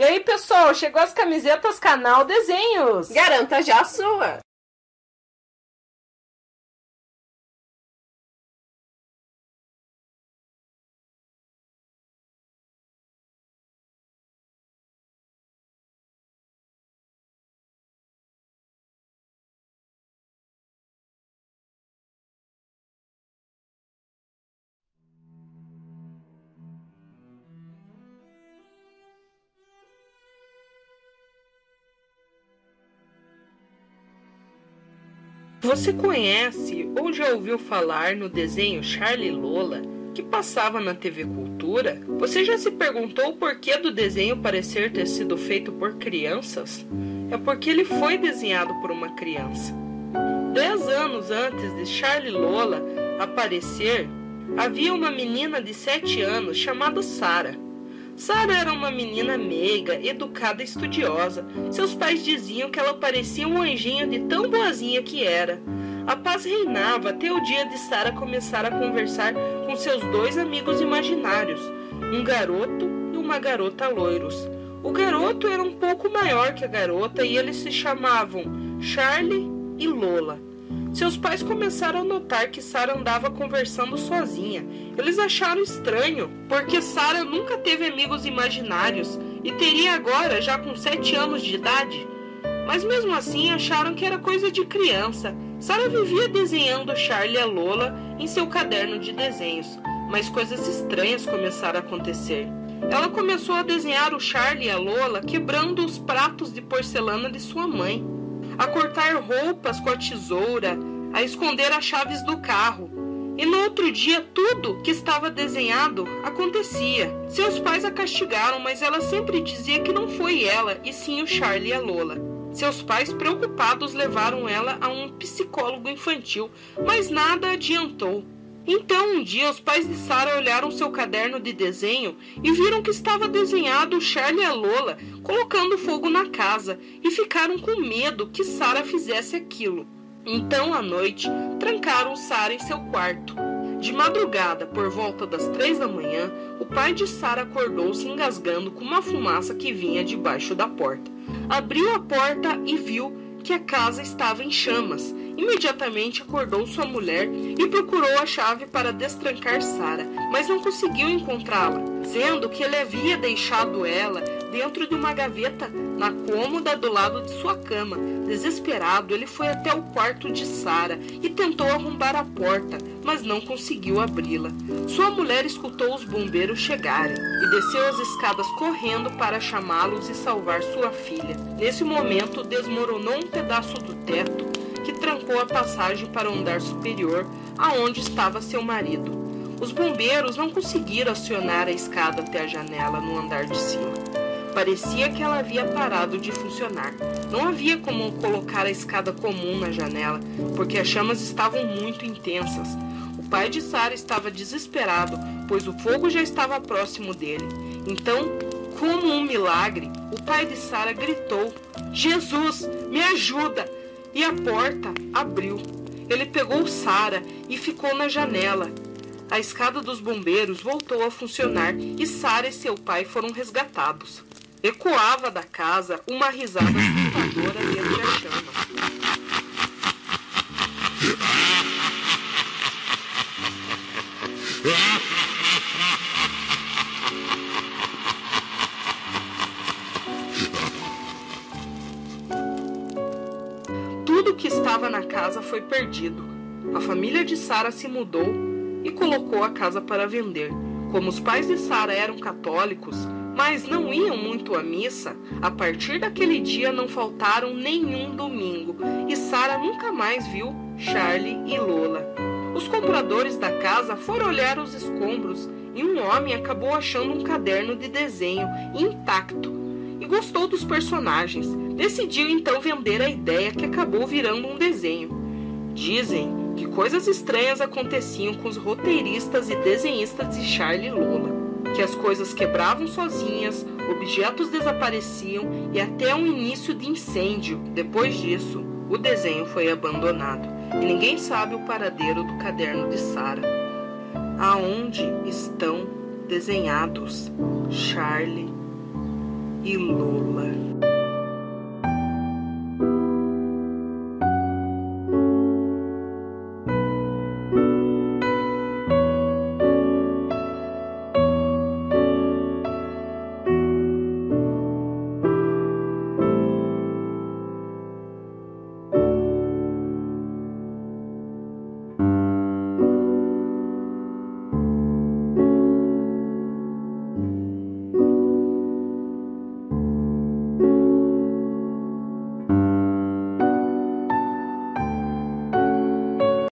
E aí, pessoal, chegou as camisetas Canal Desenhos. Garanta já a sua. Você conhece ou já ouviu falar no desenho Charlie Lola que passava na TV Cultura? Você já se perguntou o porquê do desenho parecer ter sido feito por crianças? É porque ele foi desenhado por uma criança. Dez anos antes de Charlie Lola aparecer, havia uma menina de sete anos chamada Sarah. Sara era uma menina meiga, educada e estudiosa. Seus pais diziam que ela parecia um anjinho de tão boazinha que era. A paz reinava até o dia de Sara começar a conversar com seus dois amigos imaginários, um garoto e uma garota loiros. O garoto era um pouco maior que a garota e eles se chamavam Charlie e Lola. Seus pais começaram a notar que Sara andava conversando sozinha. Eles acharam estranho, porque Sara nunca teve amigos imaginários e teria agora já com sete anos de idade. Mas mesmo assim acharam que era coisa de criança. Sara vivia desenhando Charlie e Lola em seu caderno de desenhos, mas coisas estranhas começaram a acontecer. Ela começou a desenhar o Charlie e a Lola quebrando os pratos de porcelana de sua mãe a cortar roupas com a tesoura, a esconder as chaves do carro. E no outro dia, tudo que estava desenhado acontecia. Seus pais a castigaram, mas ela sempre dizia que não foi ela, e sim o Charlie e a Lola. Seus pais, preocupados, levaram ela a um psicólogo infantil, mas nada adiantou. Então, um dia, os pais de Sara olharam seu caderno de desenho e viram que estava desenhado Charlie e a Lola colocando fogo na casa e ficaram com medo que Sara fizesse aquilo. Então, à noite, trancaram Sara em seu quarto. De madrugada, por volta das três da manhã, o pai de Sara acordou se engasgando com uma fumaça que vinha debaixo da porta. Abriu a porta e viu que a casa estava em chamas Imediatamente acordou sua mulher e procurou a chave para destrancar Sara, mas não conseguiu encontrá-la, dizendo que ele havia deixado ela dentro de uma gaveta na cômoda do lado de sua cama. Desesperado, ele foi até o quarto de Sara e tentou arrombar a porta, mas não conseguiu abri-la. Sua mulher escutou os bombeiros chegarem e desceu as escadas correndo para chamá-los e salvar sua filha. Nesse momento, desmoronou um pedaço do teto trancou a passagem para o andar superior, aonde estava seu marido. Os bombeiros não conseguiram acionar a escada até a janela no andar de cima. Parecia que ela havia parado de funcionar. Não havia como colocar a escada comum na janela, porque as chamas estavam muito intensas. O pai de Sara estava desesperado, pois o fogo já estava próximo dele. Então, como um milagre, o pai de Sara gritou: Jesus, me ajuda! E a porta abriu. Ele pegou Sara e ficou na janela. A escada dos bombeiros voltou a funcionar e Sara e seu pai foram resgatados. Ecoava da casa uma risada assustadora dentro da chama. que estava na casa foi perdido. A família de Sara se mudou e colocou a casa para vender. Como os pais de Sara eram católicos, mas não iam muito à missa, a partir daquele dia não faltaram nenhum domingo e Sara nunca mais viu Charlie e Lola. Os compradores da casa foram olhar os escombros e um homem acabou achando um caderno de desenho intacto e gostou dos personagens. Decidiu então vender a ideia que acabou virando um desenho. Dizem que coisas estranhas aconteciam com os roteiristas e desenhistas de Charlie Lola, que as coisas quebravam sozinhas, objetos desapareciam e até um início de incêndio. Depois disso, o desenho foi abandonado e ninguém sabe o paradeiro do caderno de Sara. Aonde estão desenhados Charlie e Lola.